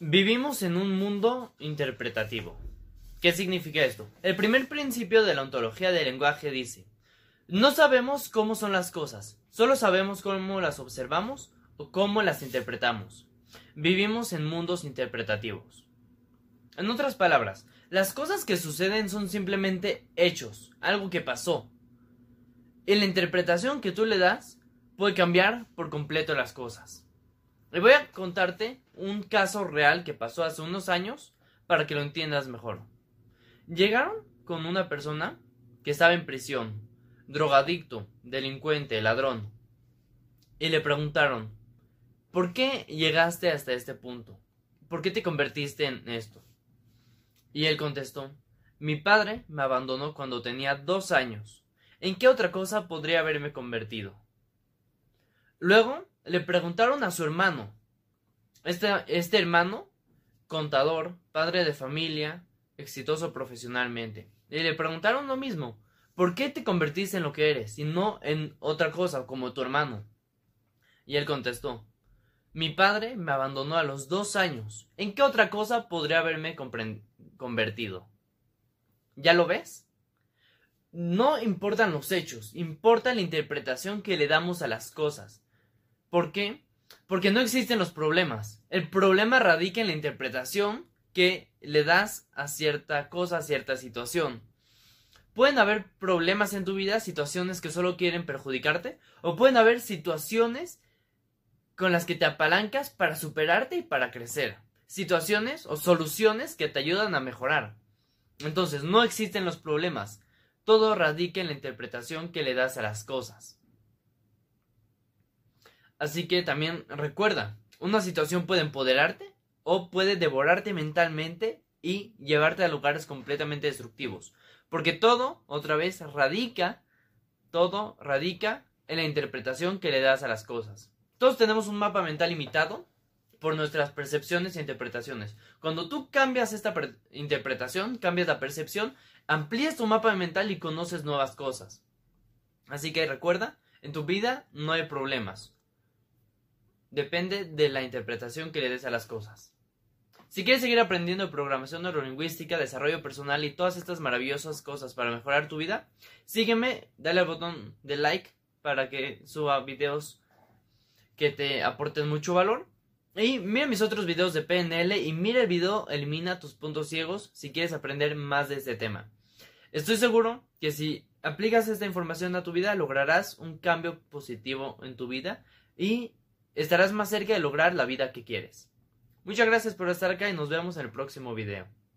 Vivimos en un mundo interpretativo. ¿Qué significa esto? El primer principio de la ontología del lenguaje dice, no sabemos cómo son las cosas, solo sabemos cómo las observamos o cómo las interpretamos. Vivimos en mundos interpretativos. En otras palabras, las cosas que suceden son simplemente hechos, algo que pasó. Y la interpretación que tú le das puede cambiar por completo las cosas. Voy a contarte un caso real que pasó hace unos años para que lo entiendas mejor. Llegaron con una persona que estaba en prisión, drogadicto, delincuente, ladrón, y le preguntaron, ¿por qué llegaste hasta este punto? ¿Por qué te convertiste en esto? Y él contestó, mi padre me abandonó cuando tenía dos años. ¿En qué otra cosa podría haberme convertido? Luego le preguntaron a su hermano. Este, este hermano, contador, padre de familia, exitoso profesionalmente. Y le preguntaron lo mismo. ¿Por qué te convertiste en lo que eres y no en otra cosa como tu hermano? Y él contestó, mi padre me abandonó a los dos años. ¿En qué otra cosa podría haberme convertido? ¿Ya lo ves? No importan los hechos, importa la interpretación que le damos a las cosas. ¿Por qué? Porque no existen los problemas. El problema radica en la interpretación que le das a cierta cosa, a cierta situación. Pueden haber problemas en tu vida, situaciones que solo quieren perjudicarte, o pueden haber situaciones con las que te apalancas para superarte y para crecer. Situaciones o soluciones que te ayudan a mejorar. Entonces, no existen los problemas. Todo radica en la interpretación que le das a las cosas. Así que también recuerda, una situación puede empoderarte o puede devorarte mentalmente y llevarte a lugares completamente destructivos. Porque todo, otra vez, radica, todo radica en la interpretación que le das a las cosas. Todos tenemos un mapa mental limitado por nuestras percepciones e interpretaciones. Cuando tú cambias esta interpretación, cambias la percepción, amplías tu mapa mental y conoces nuevas cosas. Así que recuerda, en tu vida no hay problemas. Depende de la interpretación que le des a las cosas. Si quieres seguir aprendiendo programación neurolingüística, desarrollo personal y todas estas maravillosas cosas para mejorar tu vida, sígueme, dale al botón de like para que suba videos que te aporten mucho valor. Y mira mis otros videos de PNL y mira el video Elimina tus puntos ciegos si quieres aprender más de este tema. Estoy seguro que si aplicas esta información a tu vida lograrás un cambio positivo en tu vida y estarás más cerca de lograr la vida que quieres. Muchas gracias por estar acá y nos vemos en el próximo video.